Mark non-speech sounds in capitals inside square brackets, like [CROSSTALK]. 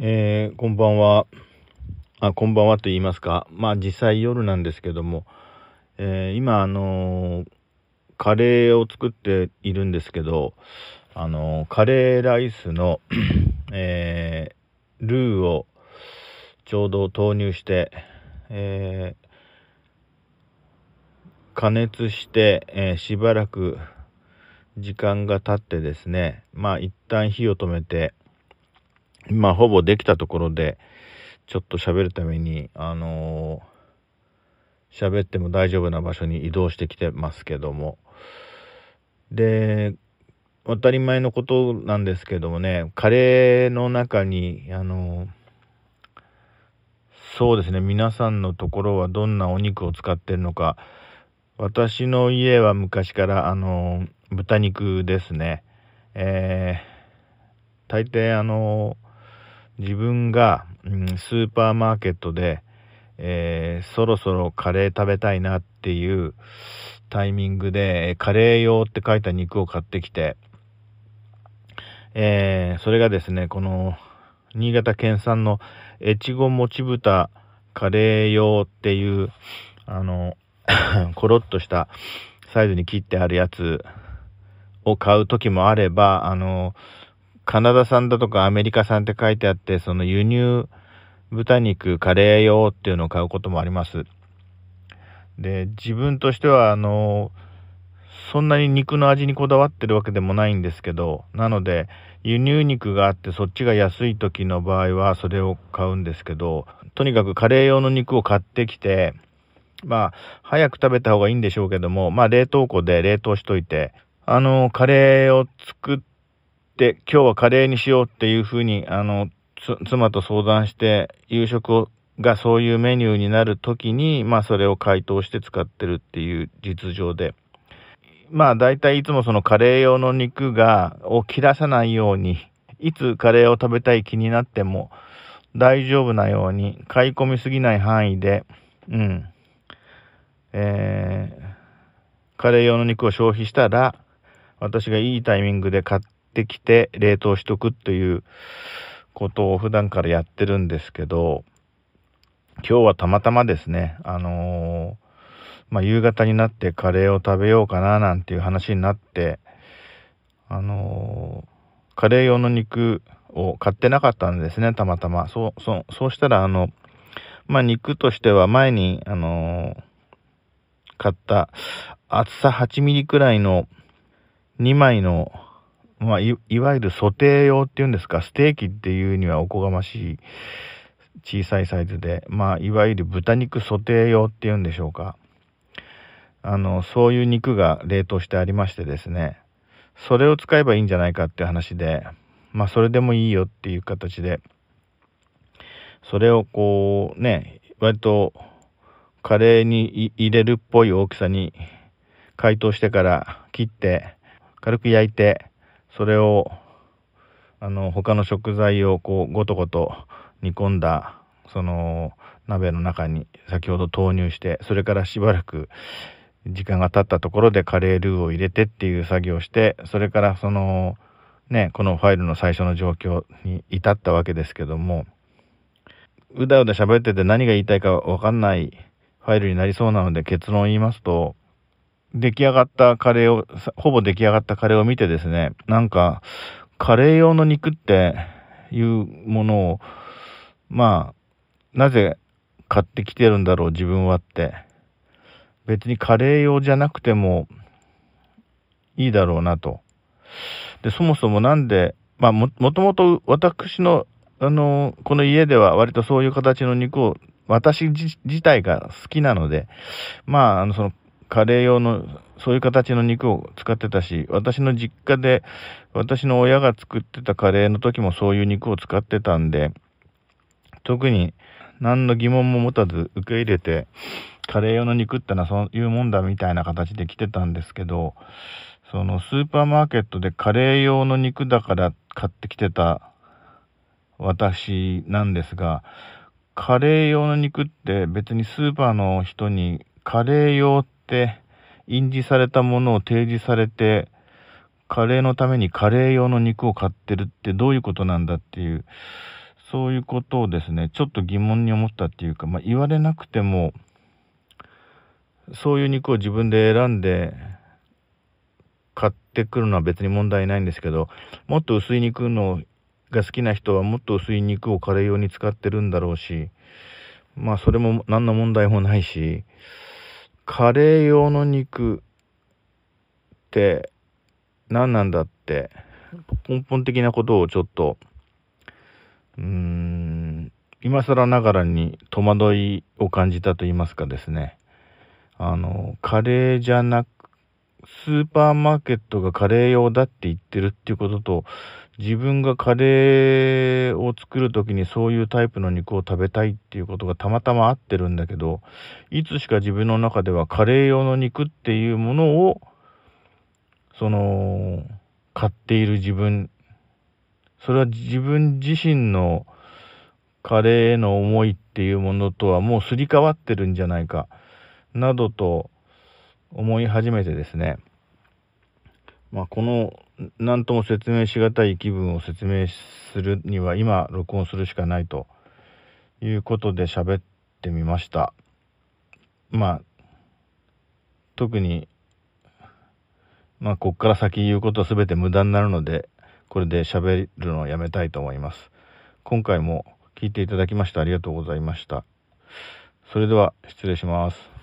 えー、こんばんは。あ、こんばんはと言いますか。まあ実際夜なんですけども、えー、今あのー、カレーを作っているんですけど、あのカレーライスの [CLEARS THROAT] えルーをちょうど投入して、え加熱して、えしばらく時間が経ってですね、まあ一旦火を止めて、まあ、ほぼできたところで、ちょっと喋るために、あのー、喋っても大丈夫な場所に移動してきてますけども。で、当たり前のことなんですけどもね、カレーの中に、あのー、そうですね、皆さんのところはどんなお肉を使ってるのか、私の家は昔から、あの、豚肉ですね。えー、大抵あの自分が、うん、スーパーマーケットで、えー、そろそろカレー食べたいなっていうタイミングで、カレー用って書いた肉を買ってきて、えー、それがですね、この、新潟県産の越後もち豚カレー用っていう、あの、[LAUGHS] コロッとしたサイズに切ってあるやつを買う時もあれば、あの、カナダ産だとかアメリカ産って書いてあって、その輸入豚肉、カレー用っていうのを買うこともあります。で、自分としては、あの、そんなに肉の味にこだわってるわけでもないんですけど、なので、輸入肉があってそっちが安い時の場合はそれを買うんですけど、とにかくカレー用の肉を買ってきて、まあ、早く食べた方がいいんでしょうけども、まあ、冷凍庫で冷凍しといて、あの、カレーを作っ、今日はカレーにしようっていうふうに、あの、妻と相談して、夕食をがそういうメニューになる時に、まあそれを解凍して使ってるっていう実情で、まあ大体いつもそのカレー用の肉が、を切らさないように、いつカレーを食べたい気になっても大丈夫なように、買い込みすぎない範囲で、うん、えー、カレー用の肉を消費したら、私がいいタイミングで買ってってきて冷凍しとくということを普段からやってるんですけど、今日はたまたまですね、あのー、まあ、夕方になってカレーを食べようかななんていう話になって、あのー、カレー用の肉を買ってなかったんですね、たまたま。そう、そう、そうしたら、あの、まあ、肉としては前に、あのー、買った厚さ8ミリくらいの2枚のまあい、いわゆるソテー用っていうんですか、ステーキっていうにはおこがましい小さいサイズで、まあ、いわゆる豚肉ソテー用っていうんでしょうか。あの、そういう肉が冷凍してありましてですね、それを使えばいいんじゃないかっていう話で、まあ、それでもいいよっていう形で、それをこう、ね、割とカレーに入れるっぽい大きさに解凍してから切って、軽く焼いて、それをあの他の食材をこうごとごと煮込んだその鍋の中に先ほど投入してそれからしばらく時間が経ったところでカレールーを入れてっていう作業をしてそれからそのねこのファイルの最初の状況に至ったわけですけどもうだうだ喋ってて何が言いたいかわかんないファイルになりそうなので結論を言いますと出来上がったカレーを、ほぼ出来上がったカレーを見てですね、なんか、カレー用の肉っていうものを、まあ、なぜ買ってきてるんだろう、自分はって。別にカレー用じゃなくてもいいだろうなと。で、そもそもなんで、まあ、も、もともと私の、あの、この家では割とそういう形の肉を、私自体が好きなので、まあ、あの、その、カレー用のそういう形の肉を使ってたし、私の実家で私の親が作ってたカレーの時もそういう肉を使ってたんで、特に何の疑問も持たず受け入れて、カレー用の肉ってのはそういうもんだみたいな形で来てたんですけど、そのスーパーマーケットでカレー用の肉だから買ってきてた私なんですが、カレー用の肉って別にスーパーの人にカレー用って印字されたものを提示されて、カレーのためにカレー用の肉を買ってるってどういうことなんだっていう、そういうことをですね、ちょっと疑問に思ったっていうか、まあ、言われなくても、そういう肉を自分で選んで買ってくるのは別に問題ないんですけど、もっと薄い肉のが好きな人はもっと薄い肉をカレー用に使ってるんだろうし、まあそれも何の問題もないし、カレー用の肉って何なんだって根本的なことをちょっとうーん今更ながらに戸惑いを感じたと言いますかですね。あのカレーじゃなくスーパーマーケットがカレー用だって言ってるっていうことと自分がカレーを作る時にそういうタイプの肉を食べたいっていうことがたまたま合ってるんだけどいつしか自分の中ではカレー用の肉っていうものをその買っている自分それは自分自身のカレーへの思いっていうものとはもうすり替わってるんじゃないかなどと思い始めてですね。まあこの何とも説明しがたい気分を説明するには今録音するしかないということで喋ってみました。まあ特にまあこっから先言うことは全て無駄になるのでこれで喋るのをやめたいと思います。今回も聞いていただきましてありがとうございました。それでは失礼します。